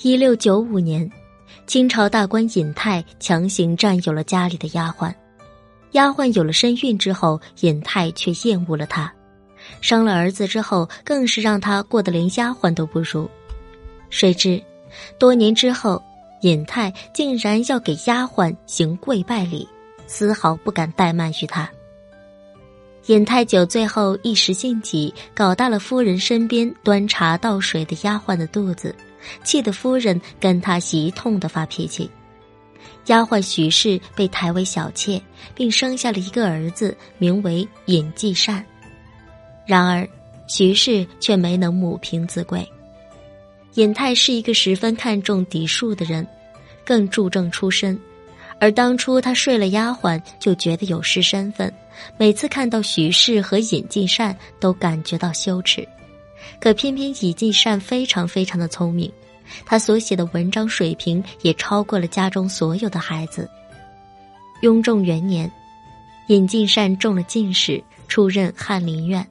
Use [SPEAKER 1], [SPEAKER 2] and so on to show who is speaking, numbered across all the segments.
[SPEAKER 1] 一六九五年，清朝大官尹泰强行占有了家里的丫鬟。丫鬟有了身孕之后，尹泰却厌恶了她。生了儿子之后，更是让她过得连丫鬟都不如。谁知，多年之后，尹泰竟然要给丫鬟行跪拜礼，丝毫不敢怠慢于她。尹太酒醉后一时兴起，搞大了夫人身边端茶倒水的丫鬟的肚子。气得夫人跟他一通的发脾气，丫鬟许氏被抬为小妾，并生下了一个儿子，名为尹继善。然而，徐氏却没能母凭子贵。尹泰是一个十分看重嫡庶的人，更注重出身，而当初他睡了丫鬟，就觉得有失身份，每次看到徐氏和尹继善，都感觉到羞耻。可偏偏尹继善非常非常的聪明，他所写的文章水平也超过了家中所有的孩子。雍正元年，尹继善中了进士，出任翰林院。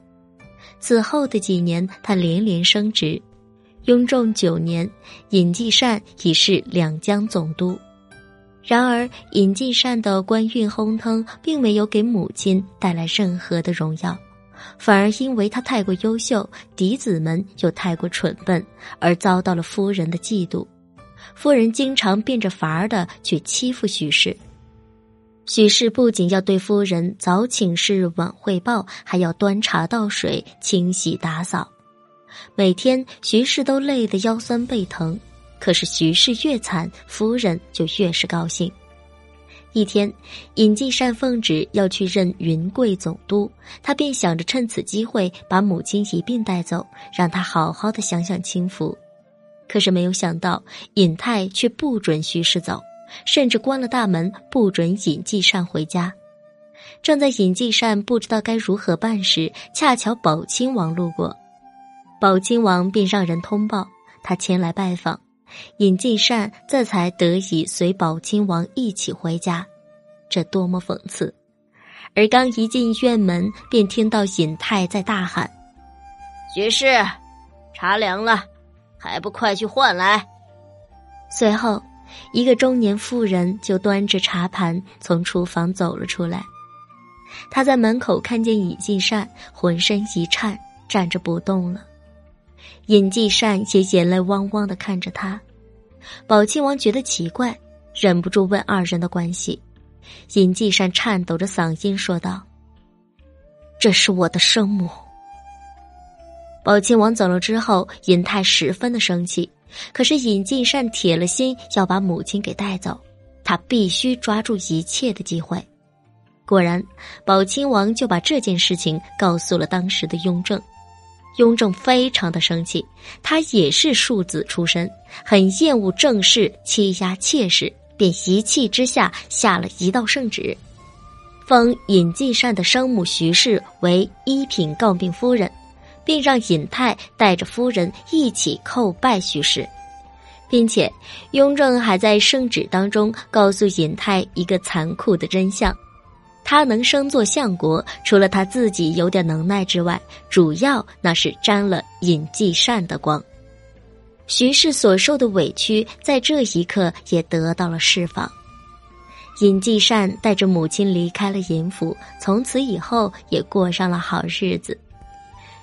[SPEAKER 1] 此后的几年，他连连升职。雍正九年，尹继善已是两江总督。然而，尹继善的官运亨通，并没有给母亲带来任何的荣耀。反而因为他太过优秀，嫡子们又太过蠢笨，而遭到了夫人的嫉妒。夫人经常变着法儿的去欺负许氏。许氏不仅要对夫人早请示晚汇报，还要端茶倒水、清洗打扫。每天徐氏都累得腰酸背疼，可是徐氏越惨，夫人就越是高兴。一天，尹继善奉旨要去任云贵总督，他便想着趁此机会把母亲一并带走，让他好好的享享清福。可是没有想到，尹泰却不准徐氏走，甚至关了大门，不准尹继善回家。正在尹继善不知道该如何办时，恰巧宝亲王路过，宝亲王便让人通报他前来拜访。尹继善这才得以随宝亲王一起回家，这多么讽刺！而刚一进院门，便听到尹泰在大喊：“
[SPEAKER 2] 徐氏，茶凉了，还不快去换来！”
[SPEAKER 1] 随后，一个中年妇人就端着茶盘从厨房走了出来。他在门口看见尹继善，浑身一颤，站着不动了。尹继善也眼泪汪汪的看着他，宝亲王觉得奇怪，忍不住问二人的关系。尹继善颤抖着嗓音说道：“这是我的生母。”宝亲王走了之后，尹泰十分的生气，可是尹继善铁了心要把母亲给带走，他必须抓住一切的机会。果然，宝亲王就把这件事情告诉了当时的雍正。雍正非常的生气，他也是庶子出身，很厌恶正室欺压妾室，便一气之下下了一道圣旨，封尹继善的生母徐氏为一品诰命夫人，并让尹泰带着夫人一起叩拜徐氏，并且雍正还在圣旨当中告诉尹泰一个残酷的真相。他能升做相国，除了他自己有点能耐之外，主要那是沾了尹继善的光。徐氏所受的委屈，在这一刻也得到了释放。尹继善带着母亲离开了尹府，从此以后也过上了好日子。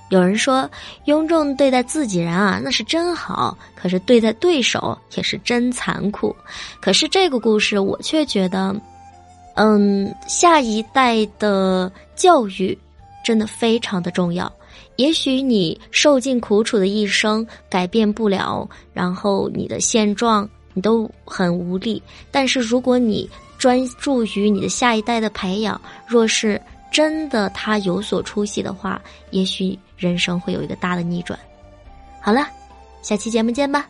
[SPEAKER 1] 有人说，雍正对待自己人啊，那是真好；可是对待对手也是真残酷。可是这个故事，我却觉得。嗯，下一代的教育真的非常的重要。也许你受尽苦楚的一生改变不了，然后你的现状你都很无力。但是如果你专注于你的下一代的培养，若是真的他有所出息的话，也许人生会有一个大的逆转。好了，下期节目见吧。